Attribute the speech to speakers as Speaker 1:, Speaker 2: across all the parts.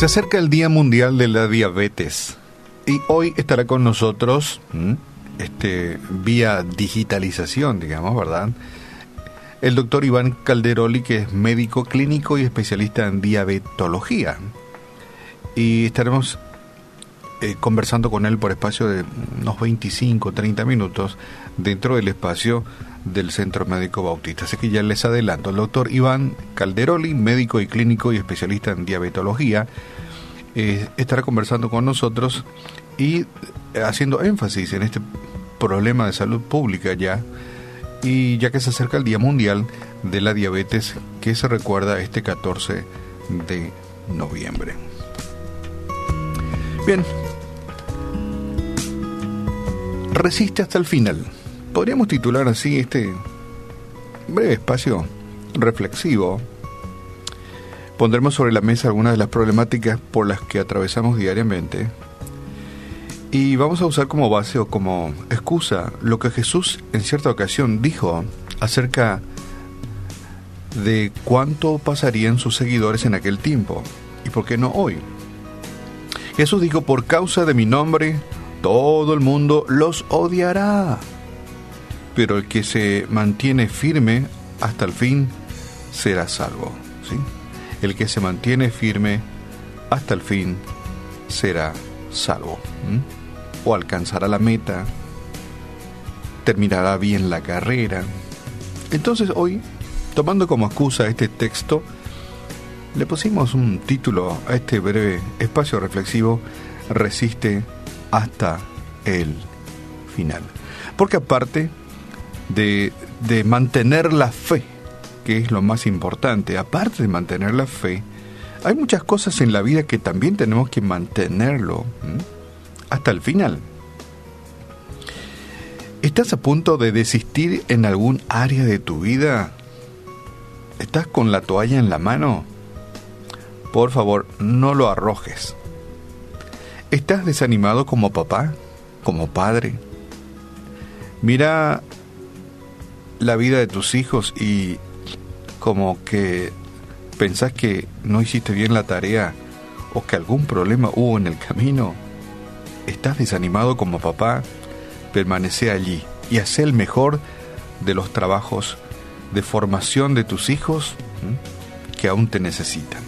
Speaker 1: Se acerca el Día Mundial de la Diabetes y hoy estará con nosotros, este, vía digitalización, digamos, ¿verdad? El doctor Iván Calderoli, que es médico clínico y especialista en diabetología. Y estaremos eh, conversando con él por espacio de unos 25, 30 minutos dentro del espacio del Centro Médico Bautista. Así que ya les adelanto, el doctor Iván Calderoli, médico y clínico y especialista en diabetología, eh, estará conversando con nosotros y haciendo énfasis en este problema de salud pública ya, y ya que se acerca el Día Mundial de la Diabetes que se recuerda este 14 de noviembre. Bien, resiste hasta el final. Podríamos titular así este breve espacio reflexivo. Pondremos sobre la mesa algunas de las problemáticas por las que atravesamos diariamente. Y vamos a usar como base o como excusa lo que Jesús en cierta ocasión dijo acerca de cuánto pasarían sus seguidores en aquel tiempo y por qué no hoy. Jesús dijo, por causa de mi nombre, todo el mundo los odiará. Pero el que se mantiene firme hasta el fin será salvo. ¿sí? El que se mantiene firme hasta el fin será salvo. O alcanzará la meta, terminará bien la carrera. Entonces hoy, tomando como excusa este texto, le pusimos un título a este breve espacio reflexivo, Resiste hasta el final. Porque aparte de, de mantener la fe, que es lo más importante, aparte de mantener la fe, hay muchas cosas en la vida que también tenemos que mantenerlo hasta el final. ¿Estás a punto de desistir en algún área de tu vida? ¿Estás con la toalla en la mano? Por favor, no lo arrojes. ¿Estás desanimado como papá? ¿Como padre? Mira la vida de tus hijos y como que pensás que no hiciste bien la tarea o que algún problema hubo en el camino. ¿Estás desanimado como papá? Permanece allí y haz el mejor de los trabajos de formación de tus hijos que aún te necesitan.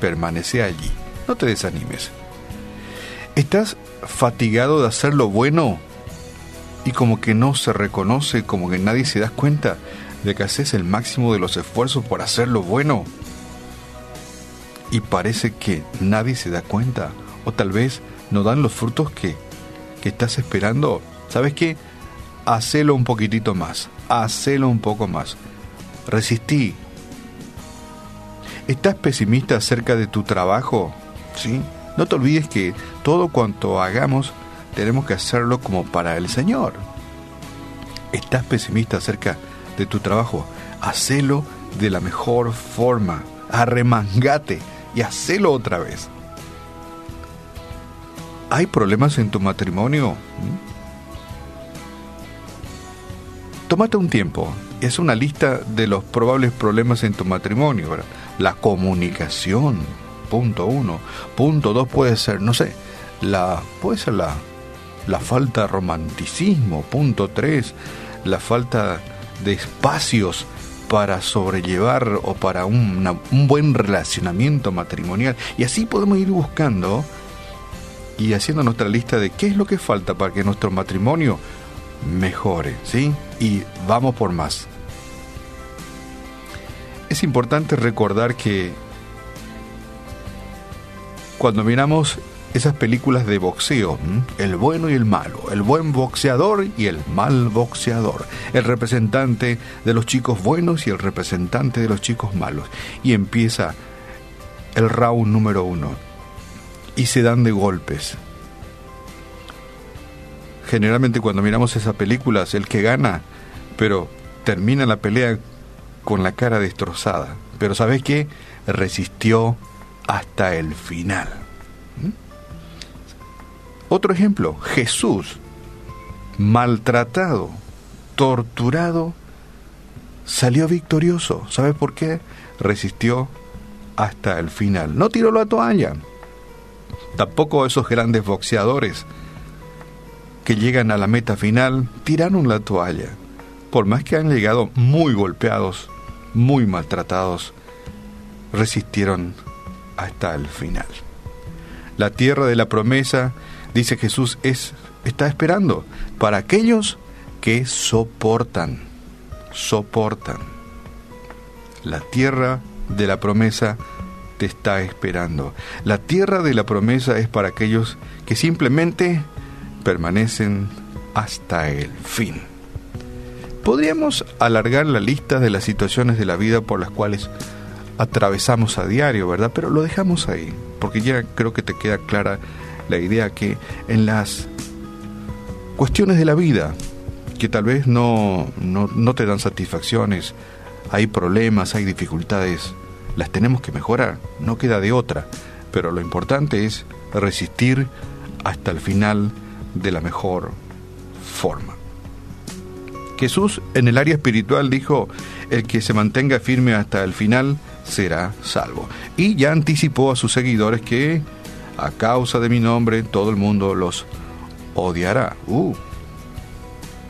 Speaker 1: Permanece allí, no te desanimes. ¿Estás fatigado de hacer lo bueno y como que no se reconoce, como que nadie se da cuenta de que haces el máximo de los esfuerzos por hacer lo bueno? Y parece que nadie se da cuenta, o tal vez no dan los frutos que, que estás esperando. ¿Sabes qué? Hacelo un poquitito más, hacelo un poco más. Resistí. ¿Estás pesimista acerca de tu trabajo? ¿Sí? No te olvides que todo cuanto hagamos tenemos que hacerlo como para el Señor. ¿Estás pesimista acerca de tu trabajo? Hacelo de la mejor forma. Arremangate y hacelo otra vez. ¿Hay problemas en tu matrimonio? ¿Mm? Tómate un tiempo. Es una lista de los probables problemas en tu matrimonio. La comunicación punto uno. Punto dos puede ser, no sé, la, puede ser la, la falta de romanticismo. Punto tres, la falta de espacios para sobrellevar o para un buen relacionamiento matrimonial. Y así podemos ir buscando y haciendo nuestra lista de qué es lo que falta para que nuestro matrimonio mejore, ¿sí? Y vamos por más. Es importante recordar que cuando miramos esas películas de boxeo, el bueno y el malo, el buen boxeador y el mal boxeador, el representante de los chicos buenos y el representante de los chicos malos. Y empieza el round número uno y se dan de golpes. Generalmente cuando miramos esas películas, el que gana, pero termina la pelea con la cara destrozada. Pero ¿sabes qué? Resistió hasta el final. Otro ejemplo, Jesús, maltratado, torturado, salió victorioso. ¿Sabes por qué? Resistió hasta el final. No tiró la toalla. Tampoco esos grandes boxeadores que llegan a la meta final tiraron la toalla. Por más que han llegado muy golpeados, muy maltratados, resistieron hasta el final. La tierra de la promesa, dice Jesús, es está esperando para aquellos que soportan, soportan. La tierra de la promesa te está esperando. La tierra de la promesa es para aquellos que simplemente permanecen hasta el fin. Podríamos alargar la lista de las situaciones de la vida por las cuales atravesamos a diario, ¿verdad? Pero lo dejamos ahí, porque ya creo que te queda clara la idea que en las cuestiones de la vida, que tal vez no, no, no te dan satisfacciones, hay problemas, hay dificultades, las tenemos que mejorar, no queda de otra, pero lo importante es resistir hasta el final de la mejor forma. Jesús en el área espiritual dijo, el que se mantenga firme hasta el final será salvo. Y ya anticipó a sus seguidores que a causa de mi nombre todo el mundo los odiará. Uh,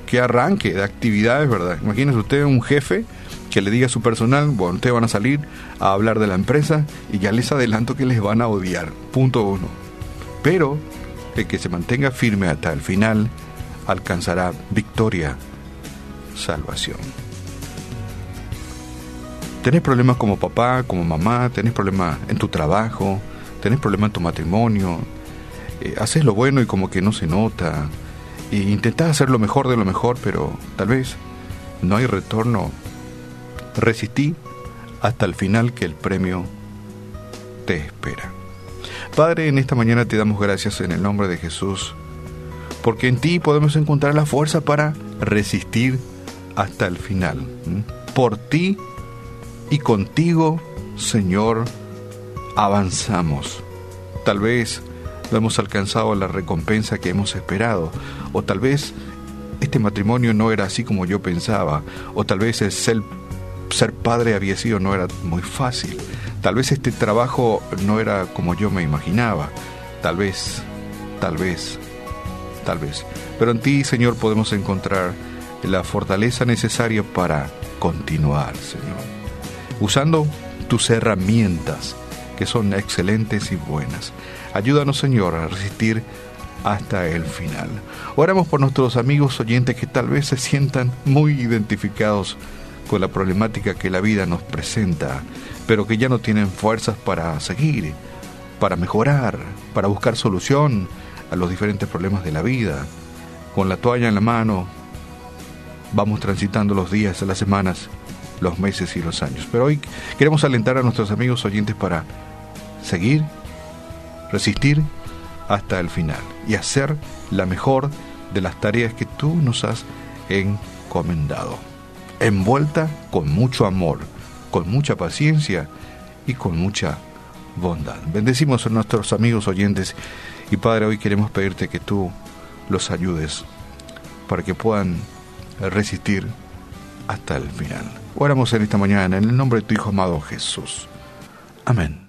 Speaker 1: qué arranque de actividades, ¿verdad? Imagínese usted un jefe que le diga a su personal, bueno, ustedes van a salir a hablar de la empresa y ya les adelanto que les van a odiar. Punto uno. Pero el que se mantenga firme hasta el final alcanzará victoria, salvación. Tenés problemas como papá, como mamá, tenés problemas en tu trabajo, tenés problemas en tu matrimonio, eh, haces lo bueno y como que no se nota, e intentás hacer lo mejor de lo mejor, pero tal vez no hay retorno resistí hasta el final que el premio te espera. Padre, en esta mañana te damos gracias en el nombre de Jesús, porque en ti podemos encontrar la fuerza para resistir hasta el final. Por ti y contigo, Señor, avanzamos. Tal vez no hemos alcanzado la recompensa que hemos esperado, o tal vez este matrimonio no era así como yo pensaba, o tal vez el ser padre había sido no era muy fácil. Tal vez este trabajo no era como yo me imaginaba. Tal vez, tal vez, tal vez. Pero en ti, Señor, podemos encontrar la fortaleza necesaria para continuar, Señor. Usando tus herramientas, que son excelentes y buenas. Ayúdanos, Señor, a resistir hasta el final. Oramos por nuestros amigos oyentes que tal vez se sientan muy identificados con la problemática que la vida nos presenta, pero que ya no tienen fuerzas para seguir, para mejorar, para buscar solución a los diferentes problemas de la vida. Con la toalla en la mano, vamos transitando los días, las semanas, los meses y los años. Pero hoy queremos alentar a nuestros amigos oyentes para seguir, resistir hasta el final y hacer la mejor de las tareas que tú nos has encomendado envuelta con mucho amor, con mucha paciencia y con mucha bondad. Bendecimos a nuestros amigos oyentes y Padre, hoy queremos pedirte que tú los ayudes para que puedan resistir hasta el final. Oramos en esta mañana en el nombre de tu Hijo amado Jesús. Amén.